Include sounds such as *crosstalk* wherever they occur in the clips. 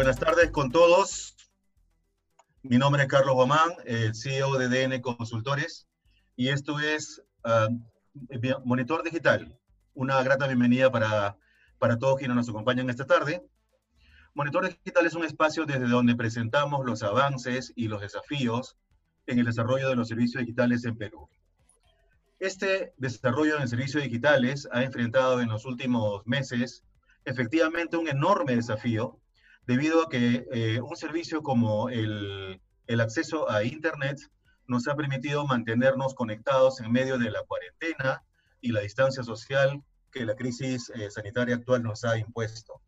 Buenas tardes con todos. Mi nombre es Carlos Guamán, el CEO de DN Consultores, y esto es ah, Monitor Digital. Una grata bienvenida para, para todos quienes nos acompañan esta tarde. Monitor Digital es un espacio desde donde presentamos los avances y los desafíos en el desarrollo de los servicios digitales en Perú. Este desarrollo en servicios digitales ha enfrentado en los últimos meses efectivamente un enorme desafío debido a que eh, un servicio como el, el, acceso a Internet nos ha permitido mantenernos conectados en medio de la cuarentena y la distancia social que la crisis eh, sanitaria actual nos ha impuesto.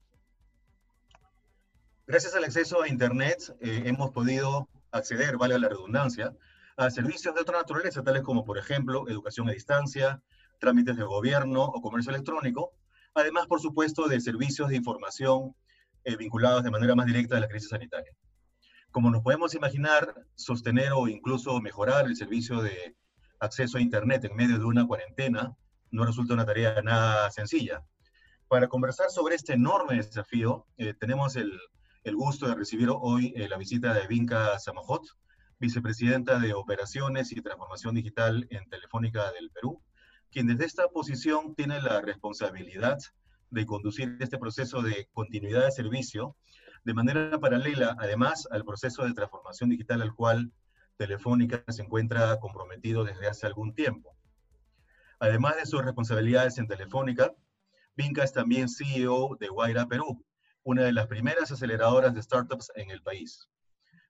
Gracias al acceso a Internet eh, hemos podido acceder, vale la redundancia, a servicios de otra naturaleza, tales como, por ejemplo, educación a distancia, trámites de gobierno o comercio electrónico, además, por supuesto, de servicios de información eh, vinculados de manera más directa a la crisis sanitaria. Como nos podemos imaginar, sostener o incluso mejorar el servicio de acceso a Internet en medio de una cuarentena no resulta una tarea nada sencilla. Para conversar sobre este enorme desafío, eh, tenemos el, el, gusto de recibir hoy eh, la visita de Vinca Samajot, vicepresidenta de Operaciones y Transformación Digital en Telefónica del Perú, quien desde esta posición tiene la responsabilidad de conducir este proceso de continuidad de servicio de manera paralela, además, al proceso de transformación digital al cual Telefónica se encuentra comprometido desde hace algún tiempo. Además de sus responsabilidades en Telefónica, Vinca es también CEO de Guaira Perú, una de las primeras aceleradoras de startups en el país.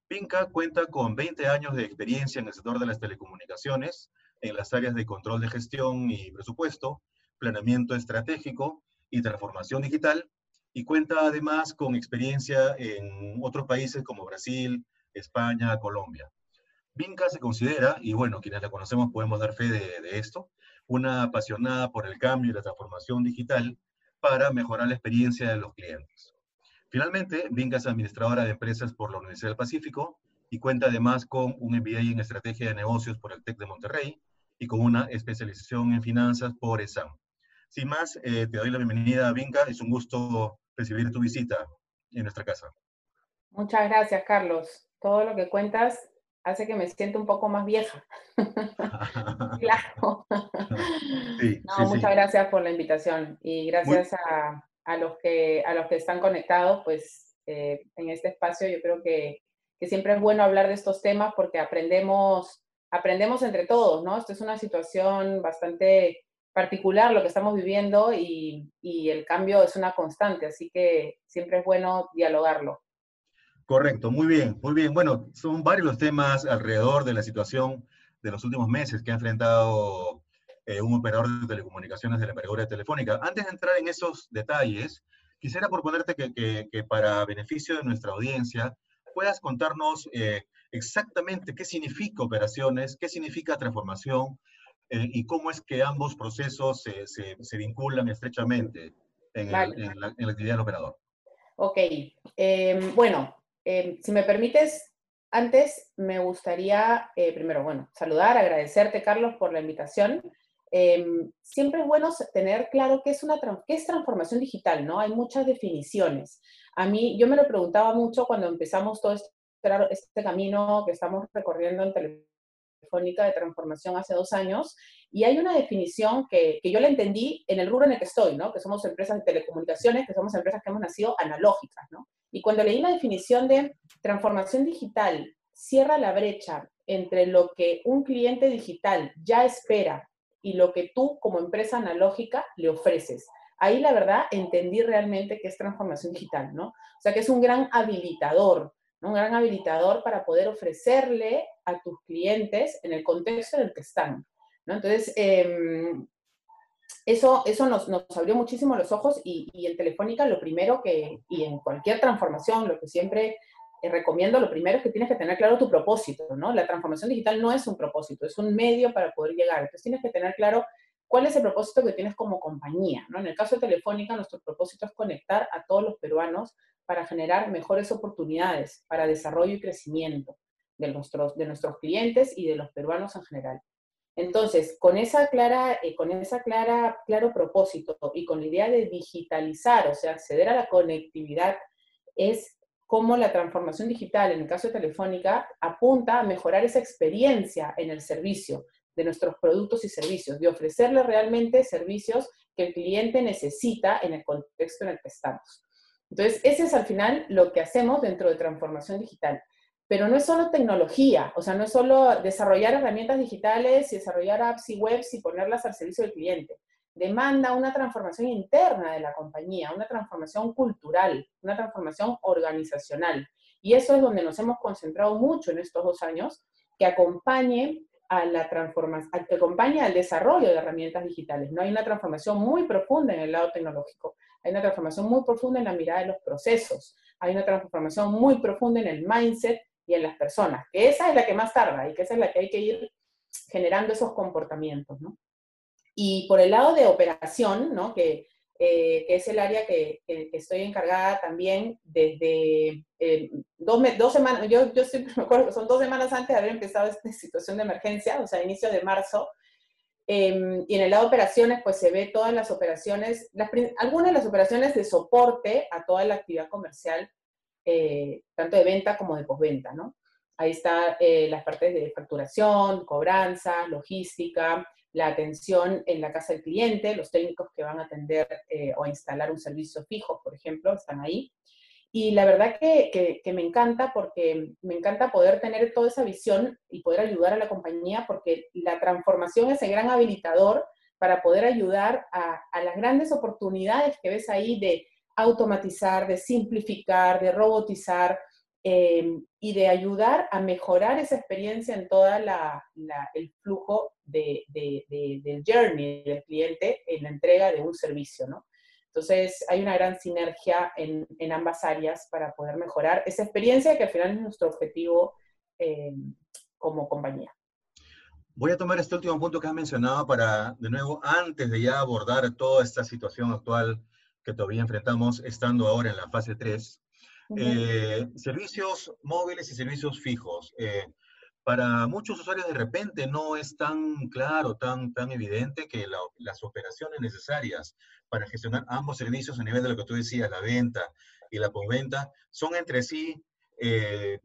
Vinca cuenta con 20 años de experiencia en el sector de las telecomunicaciones, en las áreas de control de gestión y presupuesto, planeamiento estratégico y transformación digital, y cuenta además con experiencia en otros países como Brasil, España, Colombia. Vinca se considera, y bueno, quienes la conocemos podemos dar fe de, esto, una apasionada por el cambio y la transformación digital para mejorar la experiencia de los clientes. Finalmente, Vinca es administradora de empresas por la Universidad del Pacífico y cuenta además con un MBA en Estrategia de Negocios por el TEC de Monterrey y con una especialización en finanzas por ESAM. Sin más, eh, te doy la bienvenida a Vinca. Es un gusto recibir tu visita en nuestra casa. Muchas gracias, Carlos. Todo lo que cuentas hace que me sienta un poco más vieja. *laughs* claro. Sí, no, muchas gracias por la invitación y gracias a, a, los que, a los que están conectados, pues eh, en este espacio yo creo que, que, siempre es bueno hablar de estos temas porque aprendemos, aprendemos entre todos, ¿no? Esto es una situación bastante particular lo que estamos viviendo y, el cambio es una constante, así que siempre es bueno dialogarlo. Correcto, muy bien, muy bien. Bueno, son varios los temas alrededor de la situación de los últimos meses que ha enfrentado eh, un operador de telecomunicaciones de la operadora telefónica. Antes de entrar en esos detalles, quisiera proponerte que, para beneficio de nuestra audiencia puedas contarnos eh, exactamente qué significa operaciones, qué significa transformación, eh, y cómo es que ambos procesos se, se, vinculan estrechamente en, la, actividad del operador. Ok, em, bueno, em, si me permites, antes me gustaría, eh, primero, bueno, saludar, agradecerte, Carlos, por la invitación. Em, siempre es bueno tener claro qué es, una, qué es transformación digital, ¿no? Hay muchas definiciones. A mí, yo me lo preguntaba mucho cuando empezamos todo este, este camino que estamos recorriendo en televisión de transformación hace dos años, y hay una definición que, que, yo la entendí en el rubro en el que estoy, ¿no? que somos empresas de telecomunicaciones, que somos empresas que hemos nacido analógicas. ¿no? Y cuando leí la definición de transformación digital, cierra la brecha entre lo que un cliente digital ya espera y lo que tú como empresa analógica le ofreces. Ahí la verdad entendí realmente que es transformación digital, ¿no? O sea que es un gran habilitador un gran habilitador para poder ofrecerle a tus clientes en el contexto en el que están. ¿no? Entonces, em, eso, eso nos, nos, abrió muchísimo los ojos y, y, en Telefónica lo primero que, y en cualquier transformación, lo que siempre eh, recomiendo, lo primero es que tienes que tener claro tu propósito, ¿no? La transformación digital no es un propósito, es un medio para poder llegar. Entonces tienes que tener claro cuál es el propósito que tienes como compañía, ¿no? En el caso de Telefónica, nuestro propósito es conectar a todos los peruanos para generar mejores oportunidades para desarrollo y crecimiento de nuestros, de nuestros clientes y de los peruanos en general. Entonces, con esa clara, eh, con esa clara, claro propósito y con la idea de digitalizar, o sea, acceder a la conectividad, es cómo la transformación digital, en el caso de Telefónica, apunta a mejorar esa experiencia en el servicio de nuestros productos y servicios, de ofrecerle realmente servicios que el cliente necesita en el contexto en el que estamos. Entonces, ese es al final lo que hacemos dentro de transformación digital. Pero no es solo tecnología, o sea, no es solo desarrollar herramientas digitales y desarrollar apps y webs y ponerlas al servicio del cliente demanda una transformación interna de la compañía, una transformación cultural, una transformación organizacional. Y eso es donde nos hemos concentrado mucho en estos dos años, que acompañe a la transformación, que acompañe al desarrollo de herramientas digitales. No hay una transformación muy profunda en el lado tecnológico, hay una transformación muy profunda en la mirada de los procesos, hay una transformación muy profunda en el mindset y en las personas, que esa es la que más tarda y que esa es la que hay que ir generando esos comportamientos, ¿no? Y por el lado de operación, ¿no? que, eh, que es el área que, que, estoy encargada también desde eh, dos, dos, semanas, yo, yo siempre *laughs* me acuerdo que son dos semanas antes de haber empezado esta *laughs* situación de emergencia, o sea, inicio de marzo, eh, y en el lado de operaciones, pues se ve todas las operaciones, las, algunas de las operaciones de soporte a toda la actividad comercial, tanto de venta como de postventa, ¿no? Ahí están las partes de facturación, cobranza, logística, la atención en la casa del cliente, los técnicos que van a atender eh, o a instalar un servicio fijo, por ejemplo, están ahí. Y la verdad que, me encanta porque me encanta poder tener toda esa visión y poder ayudar a la compañía porque la transformación es el gran habilitador para poder ayudar a, las grandes oportunidades que ves ahí de automatizar, de simplificar, de robotizar, Em, y de ayudar a mejorar esa experiencia en todo el flujo de, del journey del cliente en la entrega de un servicio, ¿no? Entonces, hay una gran sinergia en, en, ambas áreas para poder mejorar esa experiencia que al final es nuestro objetivo em, como compañía. Voy a tomar este último punto que has mencionado para, de nuevo, antes de ya abordar toda esta situación actual que todavía enfrentamos, estando ahora en la fase 3, eh, servicios móviles y servicios fijos. Eh, para muchos usuarios de repente no es tan claro, tan, tan evidente que las operaciones necesarias para gestionar ambos servicios a nivel de lo que tú decías, la venta y la postventa, son entre sí, eh,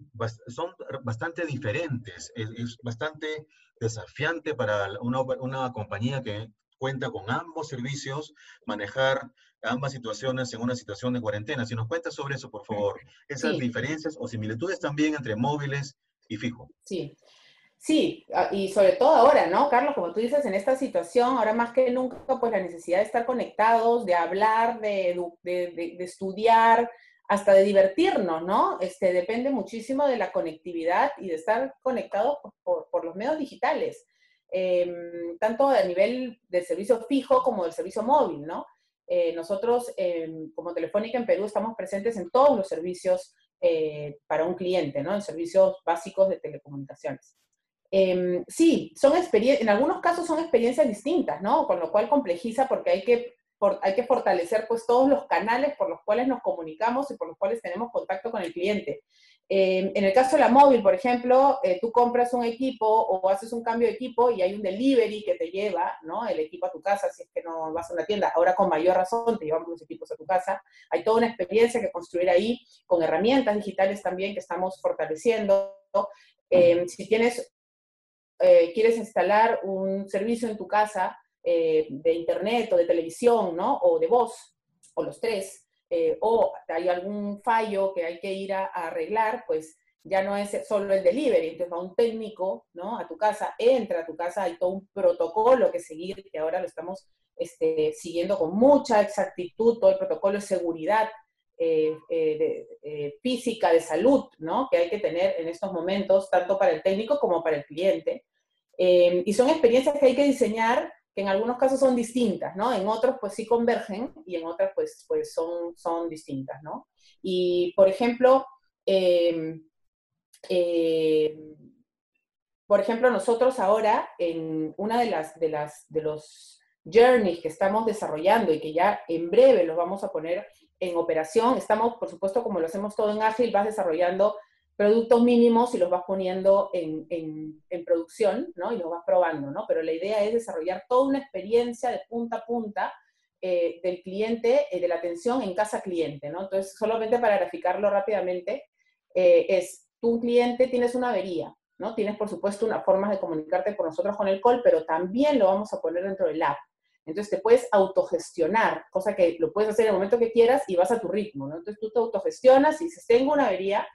son bastante diferentes. Es, es, bastante desafiante para una, una compañía que cuenta con ambos servicios, manejar ambas situaciones en una situación de cuarentena. Si nos cuentas sobre eso, por favor, esas diferencias o similitudes también entre móviles y fijo. Sí. Sí, ah, y sobre todo ahora, ¿no, Carlos? Como tú dices, en esta situación, ahora más que nunca, pues la necesidad de estar conectados, de hablar, de, de, estudiar, hasta de divertirnos, ¿no? Este, depende muchísimo de la conectividad y de estar conectados por, por los medios digitales, em, tanto a nivel del servicio fijo como del servicio móvil, ¿no? Eh, nosotros, em, como Telefónica en Perú, estamos presentes en todos los servicios eh, para un cliente, ¿no? En servicios básicos de telecomunicaciones. Em, sí, son en algunos casos son experiencias distintas, ¿no? Con lo cual complejiza porque hay que, hay que fortalecer pues todos los canales por los cuales nos comunicamos y por los cuales tenemos contacto con el cliente. Eh, en el caso de la móvil, por ejemplo, eh, tú compras un equipo o haces un cambio de equipo y hay un delivery que te lleva ¿no? el equipo a tu casa, si es que no vas a una tienda. Ahora con mayor razón te llevamos los equipos a tu casa. Hay toda una experiencia que construir ahí con herramientas digitales también que estamos fortaleciendo. Eh, si tienes, quieres instalar un servicio en tu casa de internet o de televisión ¿no? o de voz, o los tres, eh, o hay algún fallo que hay que ir a, arreglar, pues ya no es solo el delivery, entonces va un técnico ¿no? a tu casa, entra a tu casa, hay todo un protocolo que seguir, que ahora lo estamos este, siguiendo con mucha exactitud, todo el protocolo de seguridad eh, eh, física, de salud, ¿no? que hay que tener en estos momentos, tanto para el técnico como para el cliente. y son experiencias que hay que diseñar que en algunos casos son distintas, ¿no? En otros pues sí convergen y en otras pues, pues son, son distintas, ¿no? Y por ejemplo, em, em, por ejemplo, nosotros ahora en una de las, de las, de los journeys que estamos desarrollando y que ya en breve los vamos a poner en operación, estamos, por supuesto, como lo hacemos todo en Ágil, vas desarrollando productos mínimos y los vas poniendo en, en, producción, ¿no? Y los vas probando, ¿no? Pero la idea es desarrollar toda una experiencia de punta a punta eh, del cliente, eh, de la atención en casa cliente, ¿no? Entonces, solamente para graficarlo rápidamente, eh, es, tu cliente tienes una avería, ¿no? Tienes, por supuesto, una forma de comunicarte con nosotros con el call, pero también lo vamos a poner dentro del app. Entonces, te puedes autogestionar, cosa que lo puedes hacer en el momento que quieras y vas a tu ritmo, ¿no? Entonces, tú te autogestionas y dices, tengo una avería,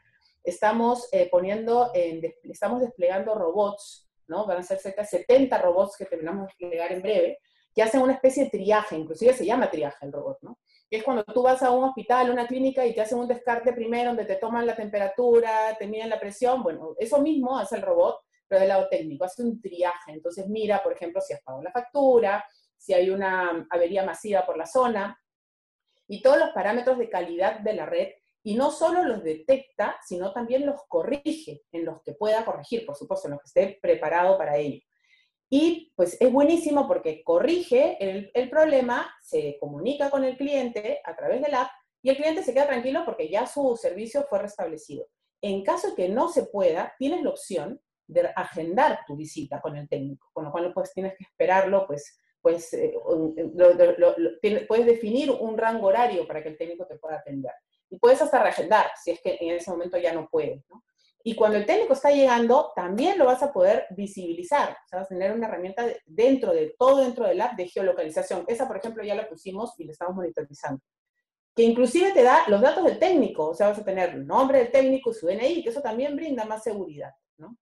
estamos poniendo, estamos desplegando robots, ¿no? Van a ser cerca de 70 robots que terminamos de desplegar en breve, que hacen una especie de triaje, inclusive se llama triaje el robot, ¿no? Que es cuando tú vas a un hospital, a una clínica y te hacen un descarte primero donde te toman la temperatura, te miden la presión, bueno, eso mismo hace el robot, pero del lado técnico, hace un triaje. Entonces mira, por ejemplo, si has pagado la factura, si hay una avería masiva por la zona, y todos los parámetros de calidad de la red, y no solo los detecta, sino también los corrige en los que pueda corregir, por supuesto, en los que esté preparado para ello. Y pues es buenísimo porque corrige el, problema, se comunica con el cliente a través del app y el cliente se queda tranquilo porque ya su servicio fue restablecido. En caso de que no se pueda, tienes la opción de agendar tu visita con el técnico, con lo cual pues tienes que esperarlo, pues, pues eh, puedes definir un rango horario para que el técnico te pueda atender. Y puedes hasta reagendar si es que en ese momento ya no puedes, ¿no? Y cuando el técnico está llegando, también lo vas a poder visibilizar. O sea, vas a tener una herramienta dentro de todo dentro del app de geolocalización. Esa, por ejemplo, ya la pusimos y la estamos monitorizando. Que inclusive te da los datos del técnico. O sea, vas a tener el nombre del técnico su DNI, que eso también brinda más seguridad. ¿no?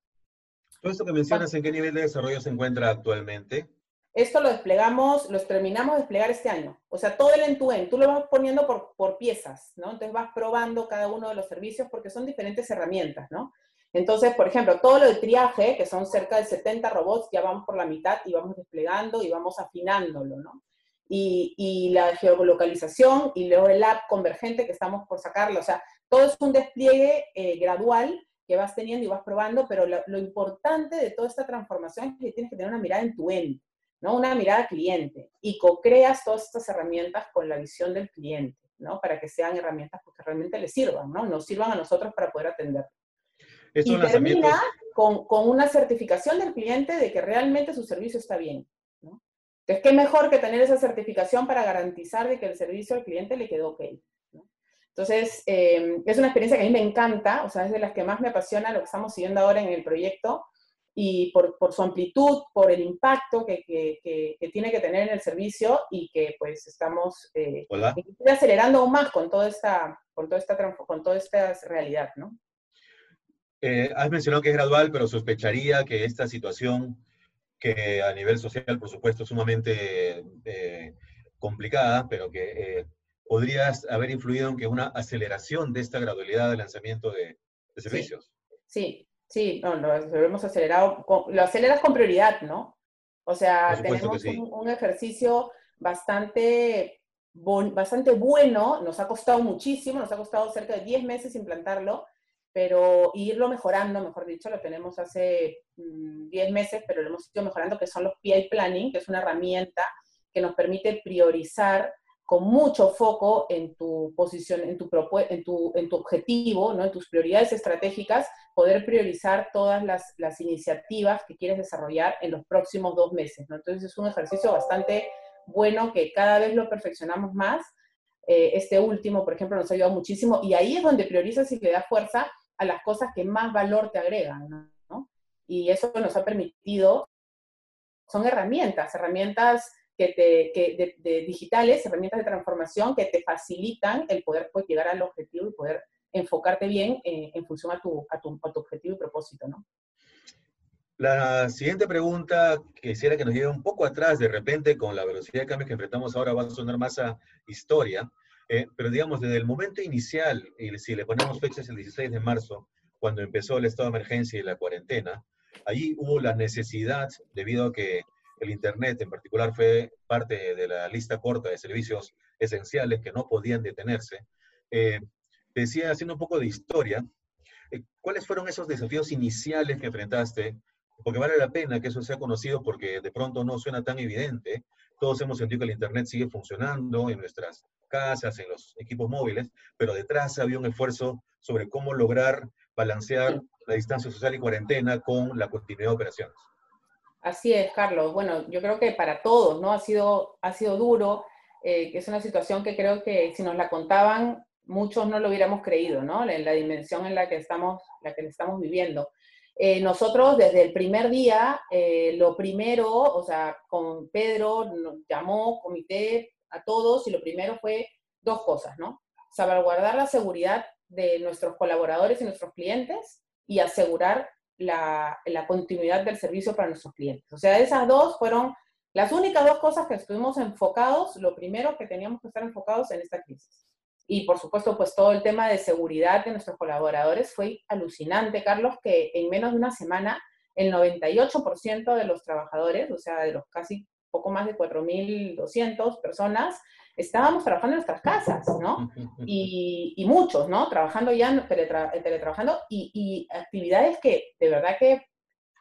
Todo esto que mencionas, ¿en qué nivel de desarrollo se encuentra actualmente? Esto lo desplegamos, los terminamos de desplegar este año. O sea, todo el end-to-end, tú lo vas poniendo por, por piezas, ¿no? Entonces vas probando cada uno de los servicios porque son diferentes herramientas, ¿no? Entonces, por ejemplo, todo lo de triaje, que son cerca de 70 robots, ya vamos por la mitad y vamos desplegando y vamos afinándolo, ¿no? Y, y la geolocalización y luego el app convergente que estamos por sacarlo. O sea, todo es un despliegue eh, gradual que vas teniendo y vas probando, pero lo, lo, importante de toda esta transformación es que tienes que tener una mirada en tu end. ¿No? Una mirada cliente y co-creas todas estas herramientas con la visión del cliente, ¿no? Para que sean herramientas que realmente le sirvan, ¿no? Nos sirvan a nosotros para poder atender. Y termina con, con, una certificación del cliente de que realmente su servicio está bien, ¿no? Entonces, ¿qué mejor que tener esa certificación para garantizar de que el servicio al cliente le quedó ok? Entonces, eh, es una experiencia que a mí me encanta, o sea, es de las que más me apasiona lo que estamos siguiendo ahora en el proyecto, y por, por, su amplitud, por el impacto que, que, que, tiene que tener en el servicio y que pues estamos eh, acelerando aún más con toda esta, con toda esta, con toda esta realidad, ¿no? Eh, has mencionado que es gradual, pero sospecharía que esta situación, que a nivel social, por supuesto, es sumamente eh, complicada, pero que podrías haber influido en que una aceleración de esta gradualidad de lanzamiento de, de servicios. Sí, Sí, no, lo, hemos acelerado, lo aceleras con prioridad, ¿no? O sea, tenemos un, ejercicio bastante, bastante bueno, nos ha costado muchísimo, nos ha costado cerca de 10 meses implantarlo, pero irlo mejorando, mejor dicho, lo tenemos hace 10 mm, meses, pero lo hemos ido mejorando, que son los PI Planning, que es una herramienta que nos permite priorizar con mucho foco en tu posición, en tu, en tu, en tu objetivo, ¿no? en tus prioridades estratégicas, poder priorizar todas las, las, iniciativas que quieres desarrollar en los próximos dos meses. ¿no? Entonces es un ejercicio bastante bueno que cada vez lo perfeccionamos más. Eh, este último, por ejemplo, nos ha ayudado muchísimo y ahí es donde priorizas y le das fuerza a las cosas que más valor te agregan. ¿no? Y eso nos ha permitido, son herramientas, herramientas que te, que de, digitales, herramientas de transformación que te facilitan el poder pues, llegar al objetivo y poder enfocarte bien eh, en función a tu, a, tu, a tu, objetivo y propósito, ¿no? La siguiente pregunta, quisiera que nos lleve un poco atrás, de repente, con la velocidad de cambio que enfrentamos ahora, va a sonar más a historia, eh, pero digamos, desde el momento inicial, y si le ponemos fechas el 16 de marzo, cuando empezó el estado de emergencia y la cuarentena, allí hubo la necesidad, debido a que el Internet en particular fue parte de la lista corta de servicios esenciales que no podían detenerse. Eh, decía, haciendo un poco de historia, eh, ¿cuáles fueron esos desafíos iniciales que enfrentaste? Porque vale la pena que eso sea conocido porque de pronto no suena tan evidente. Todos hemos sentido que el Internet sigue funcionando en nuestras casas, en los equipos móviles, pero detrás había un esfuerzo sobre cómo lograr balancear la distancia social y cuarentena con la continuidad de operaciones. Así es, Carlos. Bueno, yo creo que para todos, ¿no? Ha sido, ha sido duro. eh, es una situación que creo que si nos la contaban, muchos no lo hubiéramos creído, ¿no? En la dimensión en la que estamos, la que estamos viviendo. Eh, nosotros desde el primer día, eh, lo primero, o sea, con Pedro nos llamó comité a todos y lo primero fue dos cosas, ¿no? Salvaguardar la seguridad de nuestros colaboradores y nuestros clientes y asegurar la, continuidad del servicio para nuestros clientes. O sea, esas dos fueron las únicas dos cosas que estuvimos enfocados, lo primero que teníamos que estar enfocados en esta crisis. Y por supuesto, pues todo el tema de seguridad de nuestros colaboradores fue alucinante, Carlos, que en menos de una semana el 98% de los trabajadores, o sea, de los casi poco más de 4.200 personas, estábamos trabajando en nuestras casas, ¿no? *laughs* Y, muchos, ¿no? Trabajando ya, teletrabajando y, y actividades que de verdad que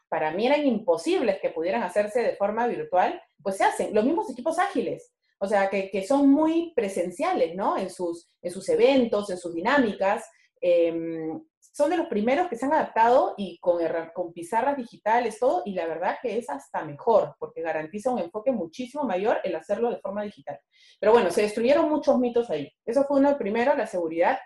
para mí eran imposibles que pudieran hacerse de forma virtual, pues se hacen. Los mismos equipos ágiles, o sea, que, son muy presenciales, ¿no? En sus, en sus eventos, en sus dinámicas. Em, son de los primeros que se han adaptado y con, con pizarras digitales, todo, y la verdad que es hasta mejor, porque garantiza un enfoque muchísimo mayor el hacerlo de forma digital. Pero bueno, se destruyeron muchos mitos ahí. Eso fue uno, primero, la seguridad.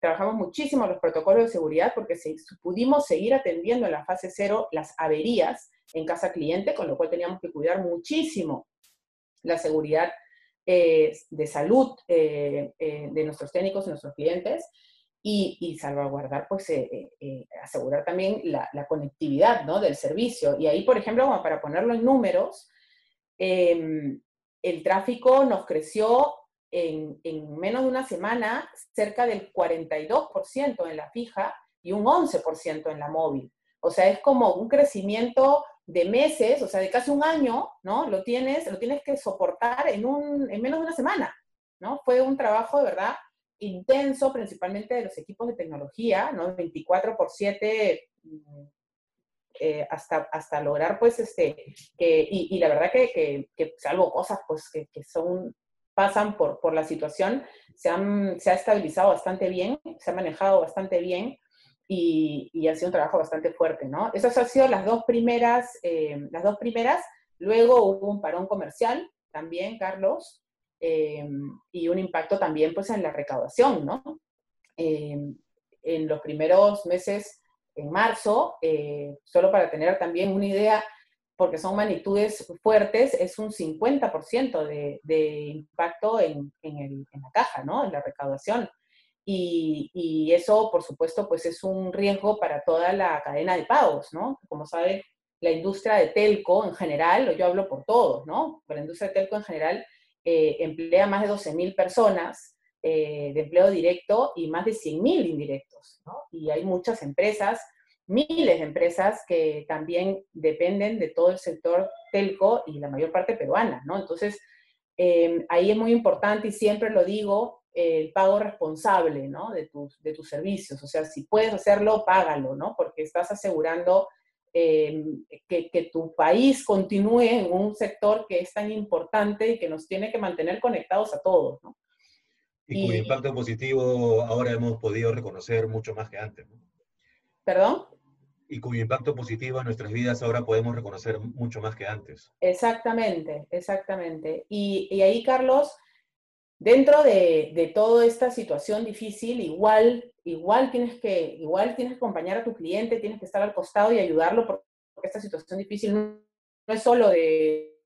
Trabajamos muchísimo los protocolos de seguridad porque se, pudimos seguir atendiendo en la fase cero las averías en casa cliente, con lo cual teníamos que cuidar muchísimo la seguridad eh, de salud eh, eh, de nuestros técnicos y nuestros clientes y, salvaguardar, pues asegurar también la, conectividad ¿no? del servicio. Y ahí, por ejemplo, como para ponerlo en números, em, el tráfico nos creció en, en, menos de una semana cerca del 42% en la fija y un 11% en la móvil. O sea, es como un crecimiento de meses, o sea, de casi un año, ¿no? Lo tienes, lo tienes que soportar en, un, en menos de una semana, ¿no? Fue un trabajo de verdad intenso, principalmente de los equipos de tecnología, ¿no? 24 por 7, mm, eh, hasta, hasta lograr, pues, este, y, la verdad que, que, salvo cosas, pues, que, que, son, pasan por, por la situación, se, han, se ha estabilizado bastante bien, se ha manejado bastante bien, y, ha sido un trabajo bastante fuerte, ¿no? Esas han sido las dos primeras, eh, las dos primeras. Luego hubo un parón comercial también, Carlos, eh, y un impacto también pues en la recaudación, ¿no? Eh, en los primeros meses, en marzo, solo para tener también una idea, porque son magnitudes fuertes, es un 50% de, de impacto en, en, el, en la caja, ¿no? En la recaudación. Y, eso, por supuesto, pues es un riesgo para toda la cadena de pagos, ¿no? Como sabe, la industria de telco en general, yo hablo por todos, ¿no? Pero la industria de telco en general eh, emplea más de 12.000 personas eh, de empleo directo y más de 100.000 indirectos. Y hay muchas empresas, miles de empresas que también dependen de todo el sector telco y la mayor parte peruana, ¿no? Entonces, eh, ahí es muy importante y siempre lo digo, el pago responsable, ¿no? De tus, de tus servicios. O sea, si puedes hacerlo, págalo, ¿no? Porque estás asegurando em, que, que, tu país continúe en un sector que es tan importante y que nos tiene que mantener conectados a todos, ¿no? Y, cuyo impacto positivo ahora hemos podido reconocer mucho más que antes, ¿no? ¿Perdón? Y cuyo impacto positivo en nuestras vidas ahora podemos reconocer mucho más que antes. Exactamente, exactamente. Y, y ahí, Carlos, dentro de, toda esta situación difícil, igual, igual, tienes que, igual tienes que acompañar a tu cliente, tienes que estar al costado y ayudarlo, porque esta situación difícil no, es solo de,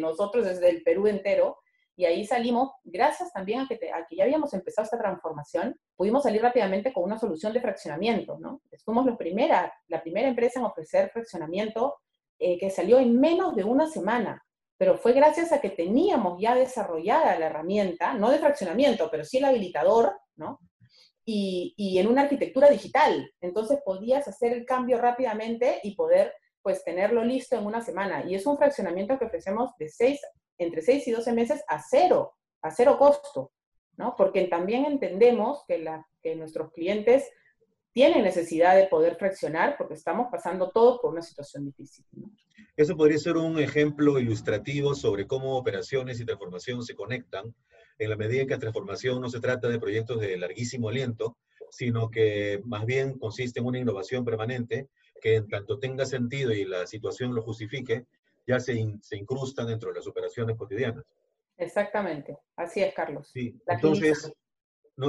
nosotros, es del Perú entero. Y ahí salimos, gracias también a que, ya habíamos empezado esta transformación, pudimos salir rápidamente con una solución de fraccionamiento, ¿no? Fuimos la primera, la primera empresa en ofrecer fraccionamiento eh, que salió en menos de una semana pero fue gracias a que teníamos ya desarrollada la herramienta, no de fraccionamiento, pero sí el habilitador, ¿no? Y, y, en una arquitectura digital. Entonces podías hacer el cambio rápidamente y poder pues tenerlo listo en una semana. Y es un fraccionamiento que ofrecemos de seis, entre 6 y 12 meses a cero, a cero costo, ¿no? Porque también entendemos que, la, que nuestros clientes tienen necesidad de poder fraccionar porque estamos pasando todos por una situación difícil. ¿no? Eso podría ser un ejemplo ilustrativo sobre cómo operaciones y transformación se conectan, en la medida en que la transformación no se trata de proyectos de larguísimo aliento, sino que más bien consiste en una innovación permanente que en tanto tenga sentido y la situación lo justifique, ya se, se incrusta dentro de las operaciones cotidianas. Exactamente, así es, Carlos. Sí, entonces,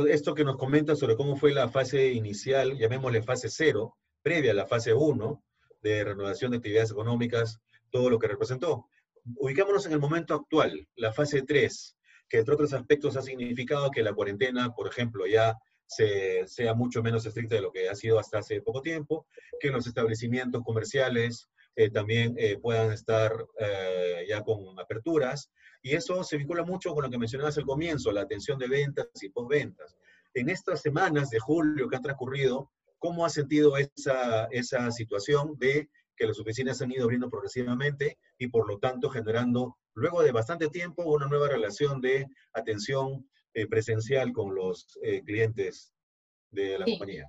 esto que nos comenta sobre cómo fue la fase inicial, llamémosle fase cero, previa a la fase 1 de renovación de actividades económicas, todo lo que representó. Ubicámonos en el momento actual, la fase 3, que entre otros aspectos ha significado que la cuarentena, por ejemplo, ya se, sea mucho menos estricta de lo que ha sido hasta hace poco tiempo, que los establecimientos comerciales eh, también eh, puedan estar eh, ya con aperturas. Y eso se vincula mucho con lo que mencionabas al comienzo, la atención de ventas y postventas. En estas semanas de julio que han transcurrido, ¿cómo ha sentido esa, esa situación de que las oficinas han ido abriendo progresivamente y por lo tanto generando, luego de bastante tiempo, una nueva relación de atención presencial con los clientes de la compañía?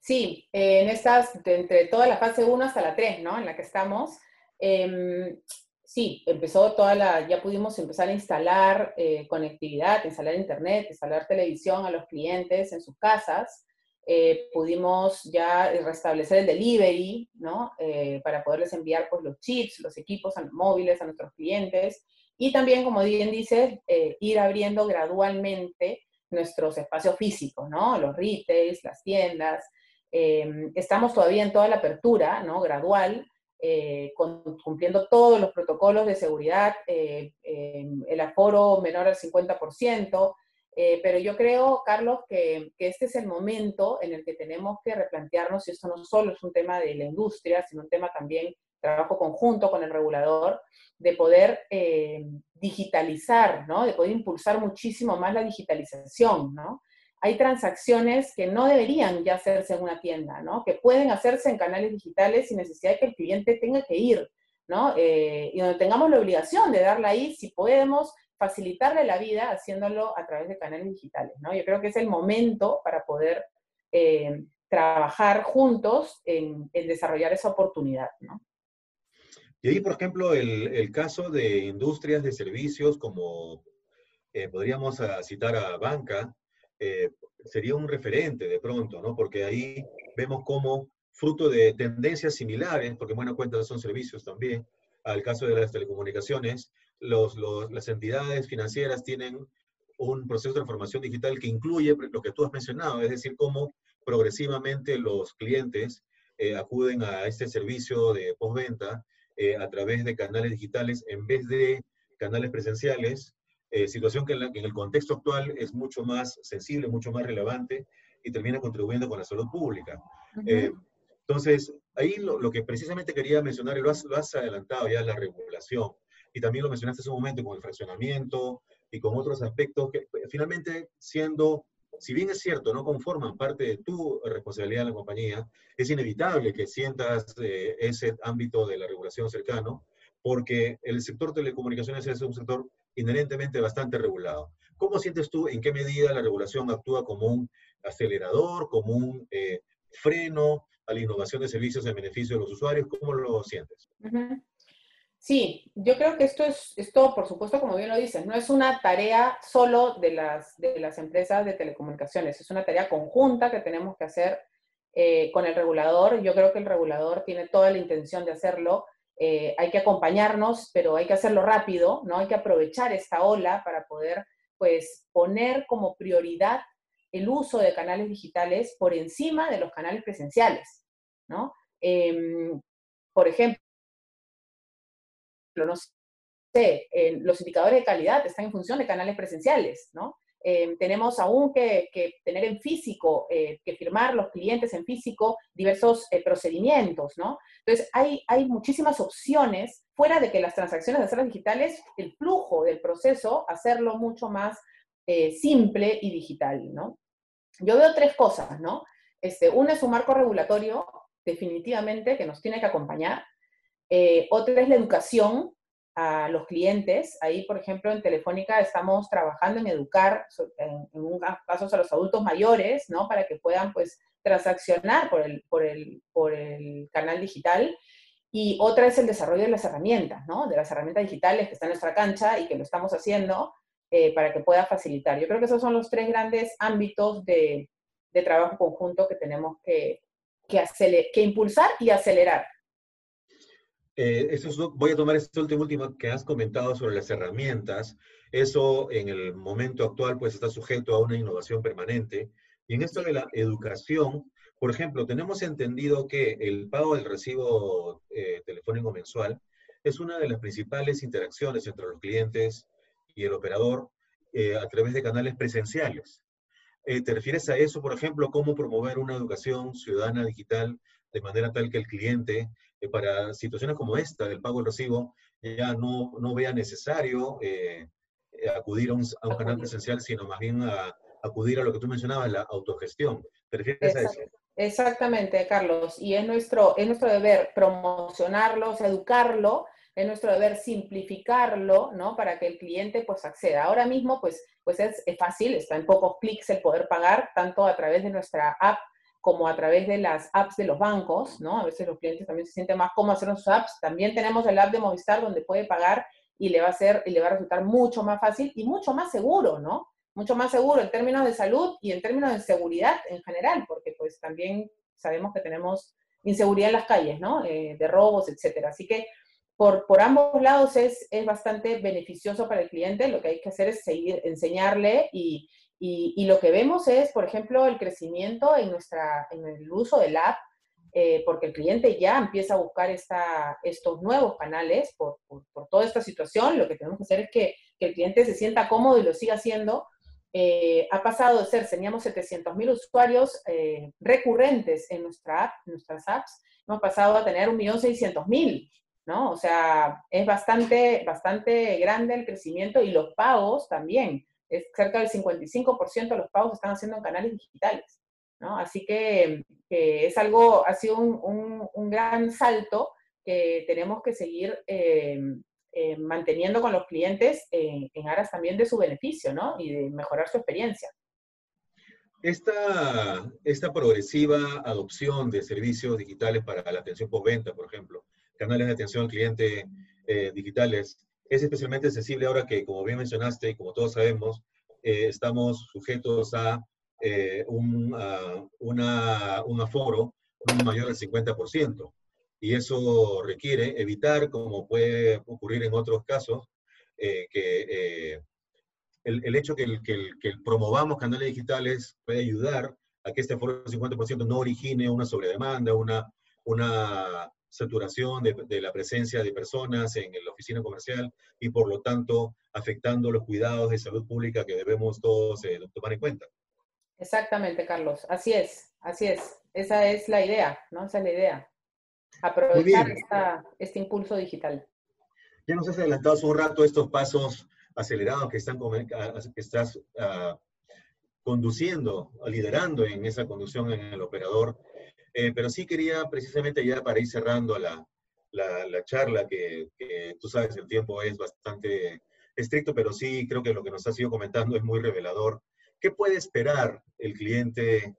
Sí, en estas, entre toda la fase 1 hasta la 3, ¿no? En la que estamos, em, sí, empezó toda la, ya pudimos empezar a instalar eh, conectividad, instalar internet, instalar televisión a los clientes en sus casas. Eh, pudimos ya restablecer el delivery, ¿no? Eh, para poderles enviar pues, los chips, los equipos móviles a nuestros clientes. Y también, como bien dices, ir abriendo gradualmente nuestros espacios físicos, ¿no? Los retails, las tiendas, Em, estamos todavía en toda la apertura, ¿no? Gradual, eh, cumpliendo todos los protocolos de seguridad, eh, em, el aforo menor al 50%, eh, pero yo creo, Carlos, que, que, este es el momento en el que tenemos que replantearnos si esto no solo es un tema de la industria, sino un tema también trabajo conjunto con el regulador, de poder digitalizar, ¿no? De poder impulsar muchísimo más la digitalización, ¿no? Hay transacciones que no deberían ya hacerse en una tienda, ¿no? Que pueden hacerse en canales digitales sin necesidad de que el cliente tenga que ir, ¿no? Eh, y donde tengamos la obligación de darla ahí, si podemos facilitarle la vida haciéndolo a través de canales digitales, ¿no? Yo creo que es el momento para poder eh, trabajar juntos en, desarrollar esa oportunidad, ¿no? Y ahí, por ejemplo, el, caso de industrias de servicios como eh, podríamos ah, citar a banca, eh, sería un referente de pronto, ¿no? Porque ahí vemos cómo, fruto de tendencias similares, porque bueno, cuenta son servicios también, al caso de las telecomunicaciones, las entidades financieras tienen un proceso de transformación digital que incluye lo que tú has mencionado, es decir, cómo progresivamente los clientes eh, acuden a este servicio de postventa eh, a través de canales digitales en vez de canales presenciales eh, situación que en, el contexto actual es mucho más sensible, mucho más relevante y termina contribuyendo con la salud pública. Eh, entonces, ahí lo, que precisamente quería mencionar, y lo has, lo has adelantado ya, la regulación, y también lo mencionaste hace un momento con el fraccionamiento y con otros aspectos que pues, finalmente siendo, si bien es cierto, no conforman parte de tu responsabilidad en la compañía, es inevitable que sientas eh, ese ámbito de la regulación cercano, porque el sector telecomunicaciones es un sector inherentemente bastante regulado. ¿Cómo sientes tú en qué medida la regulación actúa como un acelerador, como un eh, freno a la innovación de servicios en beneficio de los usuarios? ¿Cómo lo sientes? Sí, yo creo que esto es, esto, por supuesto, como bien lo dices, no es una tarea solo de las, de las empresas de telecomunicaciones, es una tarea conjunta que tenemos que hacer eh, con el regulador. Yo creo que el regulador tiene toda la intención de hacerlo eh, hay que acompañarnos, pero hay que hacerlo rápido, ¿no? Hay que aprovechar esta ola para poder, pues, poner como prioridad el uso de canales digitales por encima de los canales presenciales, ¿no? Em, por ejemplo, los indicadores de calidad están en función de canales presenciales, ¿no? Eh, tenemos aún que, tener en físico, eh, que firmar los clientes en físico diversos eh, procedimientos, ¿no? Entonces, hay, hay muchísimas opciones, fuera de que las transacciones de hacerlas digitales, el flujo del proceso, hacerlo mucho más simple y digital, ¿no? Yo veo tres cosas, ¿no? Este, una es un marco regulatorio, definitivamente, que nos tiene que acompañar. otra es la educación, a los clientes. Ahí, por ejemplo, en Telefónica estamos trabajando en educar, en, un caso a los adultos mayores, ¿no? Para que puedan, pues, transaccionar por el, por el, por el canal digital. Y otra es el desarrollo de las herramientas, ¿no? De las herramientas digitales que están en nuestra cancha y que lo estamos haciendo eh, para que pueda facilitar. Yo creo que esos son los tres grandes ámbitos de, de trabajo conjunto que tenemos que, que, que impulsar y acelerar. Eh, voy a tomar este último, último que has comentado sobre las herramientas. Eso en el momento actual pues está sujeto a una innovación permanente. Y en esto de la educación, por ejemplo, tenemos entendido que el pago del recibo eh, telefónico mensual es una de las principales interacciones entre los clientes y el operador eh, a través de canales presenciales. Eh, ¿Te refieres a eso, por ejemplo, cómo promover una educación ciudadana digital de manera tal que el cliente, eh, para situaciones como esta del pago del recibo, ya no, no vea necesario acudir a un, a un, canal presencial, sino más bien a, acudir a lo que tú mencionabas, la autogestión? ¿Te refieres a eso? Exactamente, Carlos. Y es nuestro, es nuestro deber promocionarlos, educarlo es nuestro deber simplificarlo, ¿no? Para que el cliente pues acceda. Ahora mismo pues, pues es, fácil, está en pocos clics el poder pagar, tanto a través de nuestra app como a través de las apps de los bancos, ¿no? A veces los clientes también se sienten más cómodos hacer sus apps. También tenemos el app de Movistar donde puede pagar y le va a ser, y le va a resultar mucho más fácil y mucho más seguro, ¿no? Mucho más seguro en términos de salud y en términos de seguridad en general, porque pues también sabemos que tenemos inseguridad en las calles, ¿no? Eh, de robos, etcétera. Así que por, ambos lados es, es, bastante beneficioso para el cliente. Lo que hay que hacer es seguir, enseñarle y, y, lo que vemos es, por ejemplo, el crecimiento en, nuestra, en el uso del app, eh, porque el cliente ya empieza a buscar esta, estos nuevos canales por, por, toda esta situación. Lo que tenemos que hacer es que, que el cliente se sienta cómodo y lo siga haciendo. Eh, ha pasado de ser, teníamos 700.000 usuarios eh, recurrentes en nuestra app, nuestras apps, hemos pasado a tener 1.600.000. ¿no? O sea, es bastante, bastante grande el crecimiento y los pagos también. Es cerca del 55% de los pagos están haciendo en canales digitales, ¿no? Así que, es algo, ha sido un, gran salto que tenemos que seguir eh, eh, manteniendo con los clientes en aras también de su beneficio, ¿no? Y de mejorar su experiencia. Esta, esta progresiva adopción de servicios digitales para la atención postventa, por ejemplo, canales de atención al cliente eh, digitales, es especialmente sensible ahora que, como bien mencionaste y como todos sabemos, eh, estamos sujetos a, eh, un, un aforo mayor del 50%. Y eso requiere evitar, como puede ocurrir en otros casos, que el, el, hecho que, el, que, que promovamos canales digitales puede ayudar a que este aforo del 50% no origine una sobredemanda, una, una saturación de, la presencia de personas en la oficina comercial y por lo tanto afectando los cuidados de salud pública que debemos todos eh, tomar en cuenta. Exactamente, Carlos. Así es, así es. Esa es la idea, ¿no? Esa es la idea. Aprovechar este impulso digital. Ya nos has adelantado hace un rato estos pasos acelerados que, están, que estás uh, conduciendo, liderando en esa conducción en el operador eh, pero sí quería precisamente ya para ir cerrando la, la, charla, que, tú sabes, el tiempo es bastante estricto, pero sí creo que lo que nos has ido comentando es muy revelador. ¿Qué puede esperar el cliente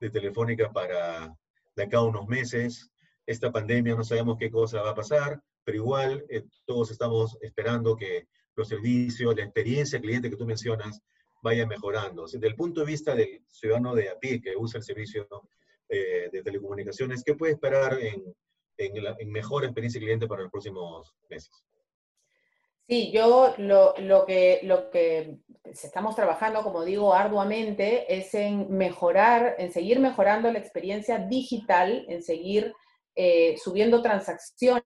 de Telefónica para de acá a unos meses? Esta pandemia no sabemos qué cosa va a pasar, pero igual eh, todos estamos esperando que los servicios, la experiencia cliente que tú mencionas, vaya mejorando. Desde el punto de vista del ciudadano de a pie que usa el servicio, eh, de telecomunicaciones, ¿qué puede esperar en, en, mejor experiencia cliente para los próximos meses? Sí, yo lo, lo, que, lo que estamos trabajando, como digo, arduamente es en mejorar, en seguir mejorando la experiencia digital, en seguir eh, subiendo transacciones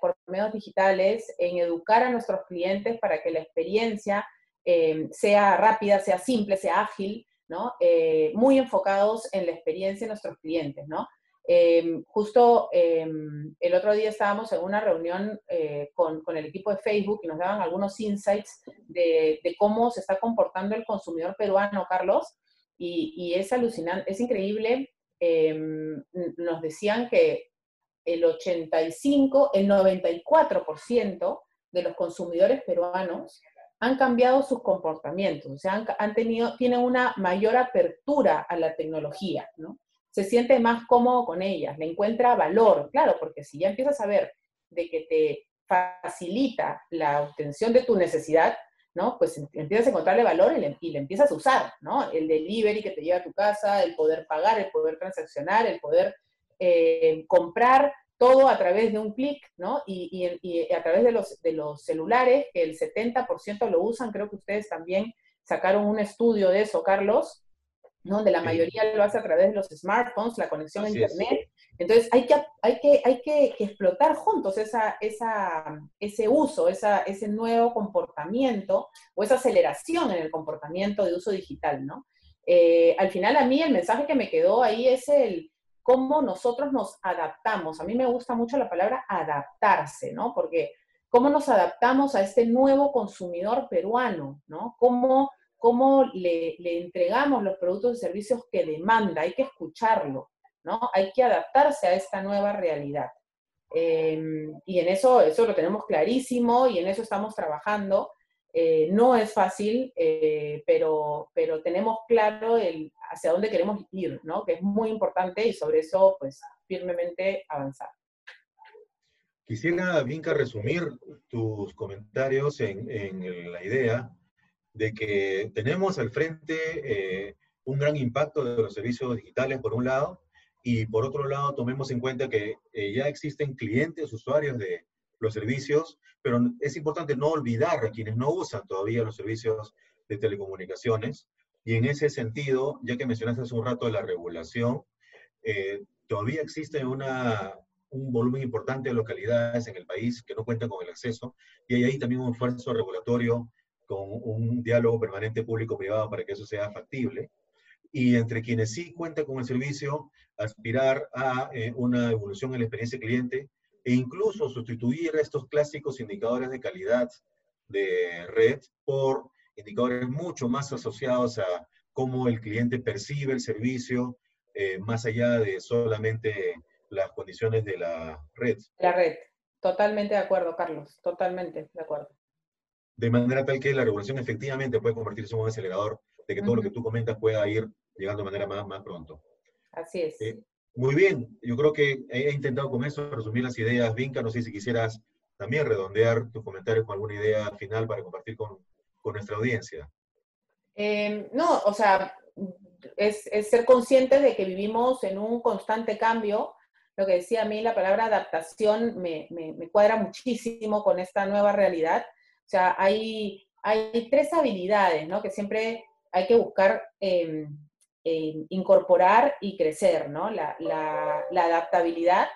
por medios digitales, en educar a nuestros clientes para que la experiencia eh, sea rápida, sea simple, sea ágil, eh, muy enfocados en la experiencia de nuestros clientes. Em, justo em, el otro día estábamos en una reunión eh, con, el equipo de Facebook y nos daban algunos insights de, cómo se está comportando el consumidor peruano, Carlos, y, es alucinante, es increíble. Em, nos decían que el 85, el 94% de los consumidores peruanos han cambiado sus comportamientos, o sea, han, tenido, tienen una mayor apertura a la tecnología, ¿no? Se siente más cómodo con ellas, le encuentra valor, claro, porque si ya empiezas a ver de que te facilita la obtención de tu necesidad, ¿no? Pues em, empiezas a encontrarle valor y le, empiezas a usar, ¿no? El delivery que te lleva a tu casa, el poder pagar, el poder transaccionar, el poder eh, comprar, todo a través de un clic, ¿no? Y, a través de los, de los celulares, que el 70% lo usan, creo que ustedes también sacaron un estudio de eso, Carlos, donde la mayoría lo hace a través de los smartphones, la conexión a Internet. Entonces hay que, hay que, hay que, explotar juntos esa, esa, ese uso, esa, ese nuevo comportamiento o esa aceleración en el comportamiento de uso digital, ¿no? Eh, al final a mí el mensaje que me quedó ahí es el cómo nosotros nos adaptamos. A mí me gusta mucho la palabra adaptarse, ¿no? Porque cómo nos adaptamos a este nuevo consumidor peruano, ¿no? Cómo, cómo le, entregamos los productos y servicios que demanda, hay que escucharlo, ¿no? Hay que adaptarse a esta nueva realidad. Em, y en eso, eso lo tenemos clarísimo y en eso estamos trabajando. Eh, no es fácil, eh, pero, pero tenemos claro hacia dónde queremos ir, ¿no? Que es muy importante y sobre eso, pues, firmemente avanzar. Quisiera, Vinca, resumir tus comentarios en, en, la idea de que tenemos al frente eh, un gran impacto de los servicios digitales, por un lado, y por otro lado, tomemos en cuenta que ya existen clientes, usuarios de los servicios pero es importante no olvidar a quienes no usan todavía los servicios de telecomunicaciones. Y en ese sentido, ya que mencionaste hace un rato de la regulación, eh, todavía existe una, un volumen importante de localidades en el país que no cuentan con el acceso, y hay ahí también un esfuerzo regulatorio con un diálogo permanente público-privado para que eso sea factible. Y entre quienes sí cuentan con el servicio, aspirar a eh, una evolución en la experiencia cliente e incluso sustituir estos clásicos indicadores de calidad de red por indicadores mucho más asociados a cómo el cliente percibe el servicio, eh, más allá de solamente las condiciones de la red. La red. Totalmente de acuerdo, Carlos. Totalmente de acuerdo. De manera tal que la regulación efectivamente puede convertirse en un acelerador de que todo lo que tú comentas pueda ir llegando de manera más, más pronto. Así es. Eh, muy bien, yo creo que he intentado con eso resumir las ideas. Vinca, no sé si quisieras también redondear tus comentarios con alguna idea final para compartir con, nuestra audiencia. Em, no, o sea, es, ser consciente de que vivimos en un constante cambio. Lo que decía a mí, la palabra adaptación me, cuadra muchísimo con esta nueva realidad. O sea, hay, hay tres habilidades, ¿no? Que siempre hay que buscar em, incorporar y crecer, ¿no? La, adaptabilidad,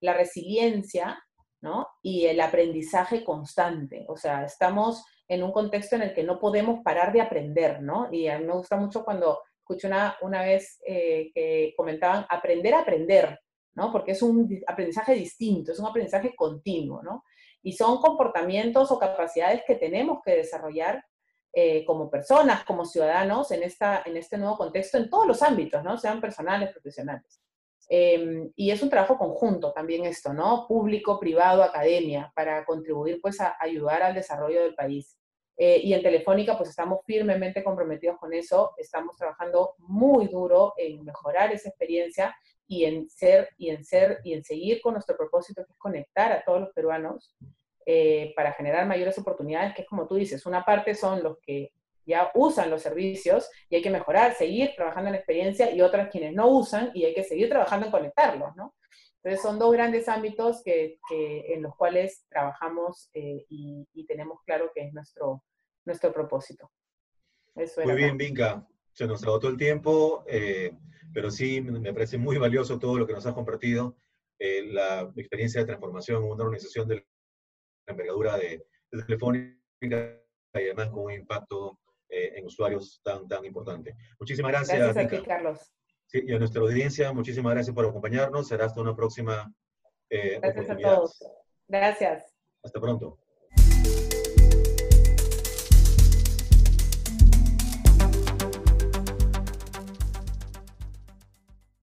la resiliencia, ¿no? Y el aprendizaje constante. O sea, estamos en un contexto en el que no podemos parar de aprender, ¿no? Y a mí me gusta mucho cuando escuché una, una vez eh, que comentaban aprender a aprender, ¿no? Porque es un aprendizaje distinto, es un aprendizaje continuo, ¿no? Y son comportamientos o capacidades que tenemos que desarrollar eh, como personas, como ciudadanos en, esta, en este nuevo contexto, en todos los ámbitos, ¿no? Sean personales, profesionales. Em, y es un trabajo conjunto también esto, ¿no? Público, privado, academia, para contribuir pues a ayudar al desarrollo del país. Eh, y en Telefónica pues estamos firmemente comprometidos con eso, estamos trabajando muy duro en mejorar esa experiencia y en ser y en ser y en seguir con nuestro propósito que es conectar a todos los peruanos eh, para generar mayores oportunidades, que es como tú dices, una parte son los que ya usan los servicios y hay que mejorar, seguir trabajando en la experiencia y otras quienes no usan y hay que seguir trabajando en conectarlos, ¿no? Entonces son dos grandes ámbitos que, en los cuales trabajamos eh, y, tenemos claro que es nuestro, nuestro propósito. muy bien, Vinca. Se nos agotó el tiempo, eh, pero sí me parece muy valioso todo lo que nos has compartido, la experiencia de transformación en una organización del envergadura de, Telefónica y además con un impacto eh, en usuarios tan, tan importante. Muchísimas gracias. Gracias a ti, Carlos. Sí, y a nuestra audiencia, muchísimas gracias por acompañarnos. Será hasta una próxima eh, gracias a todos. Gracias. Hasta pronto.